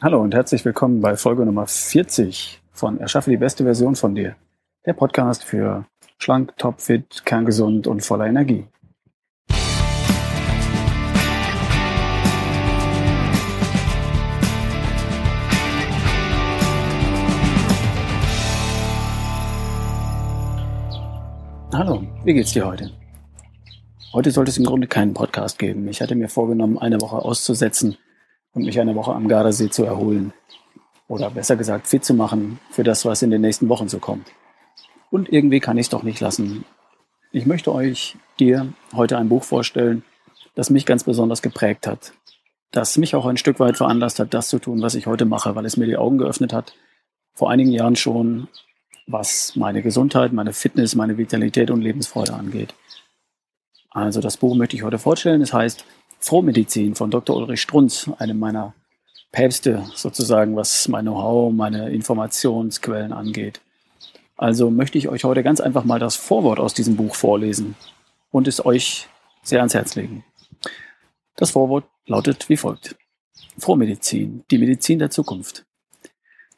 Hallo und herzlich willkommen bei Folge Nummer 40 von Erschaffe die beste Version von dir. Der Podcast für schlank, topfit, kerngesund und voller Energie. Hallo, wie geht's dir heute? Heute sollte es im Grunde keinen Podcast geben. Ich hatte mir vorgenommen, eine Woche auszusetzen und mich eine Woche am Gardasee zu erholen. Oder besser gesagt, fit zu machen für das, was in den nächsten Wochen so kommt. Und irgendwie kann ich es doch nicht lassen. Ich möchte euch, dir, heute ein Buch vorstellen, das mich ganz besonders geprägt hat. Das mich auch ein Stück weit veranlasst hat, das zu tun, was ich heute mache, weil es mir die Augen geöffnet hat. Vor einigen Jahren schon, was meine Gesundheit, meine Fitness, meine Vitalität und Lebensfreude angeht. Also das Buch möchte ich heute vorstellen. Es heißt Frohmedizin von Dr. Ulrich Strunz, einem meiner Päpste sozusagen, was mein Know-how, meine Informationsquellen angeht. Also möchte ich euch heute ganz einfach mal das Vorwort aus diesem Buch vorlesen und es euch sehr ans Herz legen. Das Vorwort lautet wie folgt. Frohmedizin, die Medizin der Zukunft.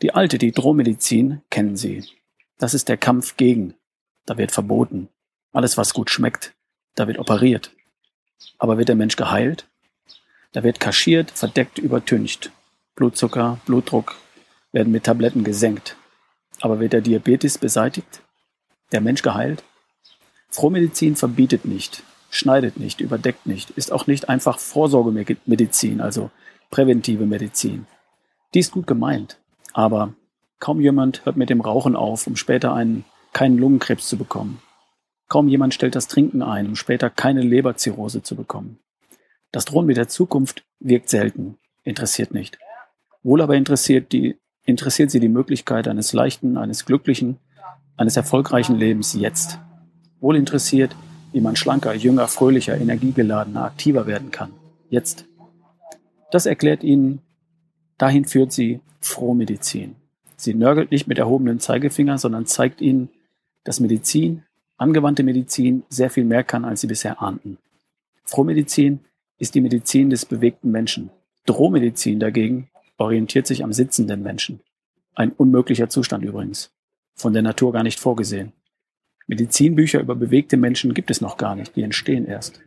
Die alte, die Drohmedizin, kennen Sie. Das ist der Kampf gegen. Da wird verboten. Alles, was gut schmeckt, da wird operiert. Aber wird der Mensch geheilt? Da wird kaschiert, verdeckt, übertüncht. Blutzucker, Blutdruck werden mit Tabletten gesenkt. Aber wird der Diabetes beseitigt? Der Mensch geheilt? Frohmedizin verbietet nicht, schneidet nicht, überdeckt nicht, ist auch nicht einfach Vorsorgemedizin, also präventive Medizin. Die ist gut gemeint, aber kaum jemand hört mit dem Rauchen auf, um später einen, keinen Lungenkrebs zu bekommen. Kaum jemand stellt das Trinken ein, um später keine Leberzirrhose zu bekommen. Das Drohen mit der Zukunft wirkt selten, interessiert nicht. Wohl aber interessiert, die, interessiert sie die Möglichkeit eines leichten, eines glücklichen, eines erfolgreichen Lebens jetzt. Wohl interessiert, wie man schlanker, jünger, fröhlicher, energiegeladener, aktiver werden kann. Jetzt. Das erklärt ihnen, dahin führt sie Frohmedizin. Sie nörgelt nicht mit erhobenem Zeigefinger, sondern zeigt ihnen, dass Medizin angewandte Medizin sehr viel mehr kann, als sie bisher ahnten. Frohmedizin ist die Medizin des bewegten Menschen. Drohmedizin dagegen orientiert sich am sitzenden Menschen. Ein unmöglicher Zustand übrigens. Von der Natur gar nicht vorgesehen. Medizinbücher über bewegte Menschen gibt es noch gar nicht, die entstehen erst.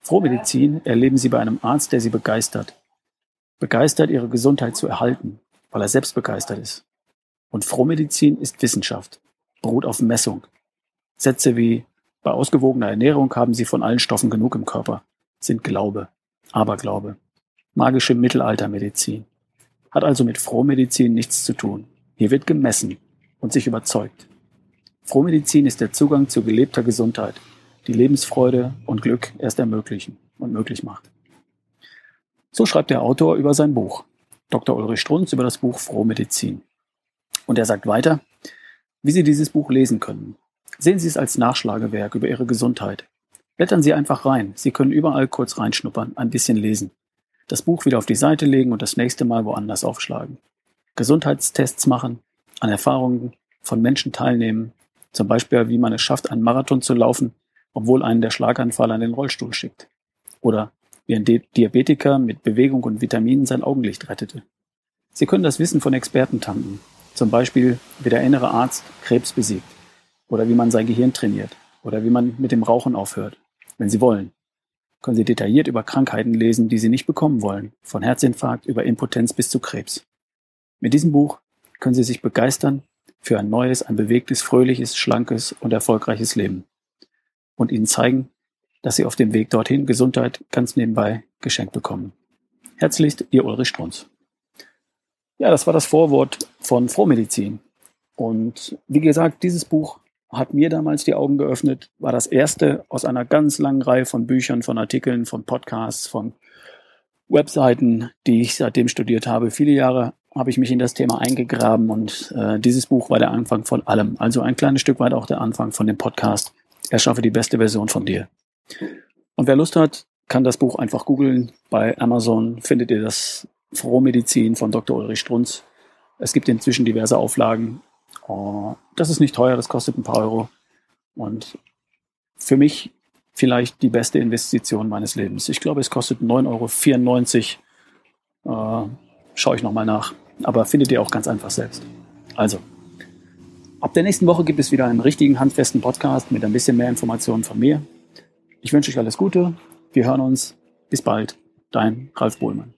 Frohmedizin erleben Sie bei einem Arzt, der Sie begeistert. Begeistert, Ihre Gesundheit zu erhalten, weil er selbst begeistert ist. Und Frohmedizin ist Wissenschaft, beruht auf Messung, Sätze wie bei ausgewogener Ernährung haben sie von allen Stoffen genug im Körper, sind Glaube, Aberglaube, magische Mittelaltermedizin. Hat also mit Frohmedizin nichts zu tun. Hier wird gemessen und sich überzeugt. Frohmedizin ist der Zugang zu gelebter Gesundheit, die Lebensfreude und Glück erst ermöglichen und möglich macht. So schreibt der Autor über sein Buch. Dr. Ulrich Strunz über das Buch Frohmedizin. Und er sagt weiter, wie Sie dieses Buch lesen können. Sehen Sie es als Nachschlagewerk über Ihre Gesundheit. Blättern Sie einfach rein. Sie können überall kurz reinschnuppern, ein bisschen lesen. Das Buch wieder auf die Seite legen und das nächste Mal woanders aufschlagen. Gesundheitstests machen, an Erfahrungen von Menschen teilnehmen, zum Beispiel wie man es schafft, einen Marathon zu laufen, obwohl einen der Schlaganfall an den Rollstuhl schickt. Oder wie ein Diabetiker mit Bewegung und Vitaminen sein Augenlicht rettete. Sie können das Wissen von Experten tanken, zum Beispiel wie der innere Arzt Krebs besiegt oder wie man sein Gehirn trainiert oder wie man mit dem Rauchen aufhört. Wenn Sie wollen, können Sie detailliert über Krankheiten lesen, die Sie nicht bekommen wollen, von Herzinfarkt über Impotenz bis zu Krebs. Mit diesem Buch können Sie sich begeistern für ein neues, ein bewegtes, fröhliches, schlankes und erfolgreiches Leben und Ihnen zeigen, dass Sie auf dem Weg dorthin Gesundheit ganz nebenbei geschenkt bekommen. Herzlichst, Ihr Ulrich Strunz. Ja, das war das Vorwort von Frohmedizin. Und wie gesagt, dieses Buch hat mir damals die Augen geöffnet, war das erste aus einer ganz langen Reihe von Büchern, von Artikeln, von Podcasts, von Webseiten, die ich seitdem studiert habe. Viele Jahre habe ich mich in das Thema eingegraben und äh, dieses Buch war der Anfang von allem. Also ein kleines Stück weit auch der Anfang von dem Podcast. Erschaffe die beste Version von dir. Und wer Lust hat, kann das Buch einfach googeln. Bei Amazon findet ihr das Frohmedizin von Dr. Ulrich Strunz. Es gibt inzwischen diverse Auflagen Oh, das ist nicht teuer, das kostet ein paar Euro. Und für mich vielleicht die beste Investition meines Lebens. Ich glaube, es kostet 9,94 Euro. Äh, schaue ich nochmal nach. Aber findet ihr auch ganz einfach selbst. Also, ab der nächsten Woche gibt es wieder einen richtigen handfesten Podcast mit ein bisschen mehr Informationen von mir. Ich wünsche euch alles Gute. Wir hören uns. Bis bald. Dein Ralf Bohlmann.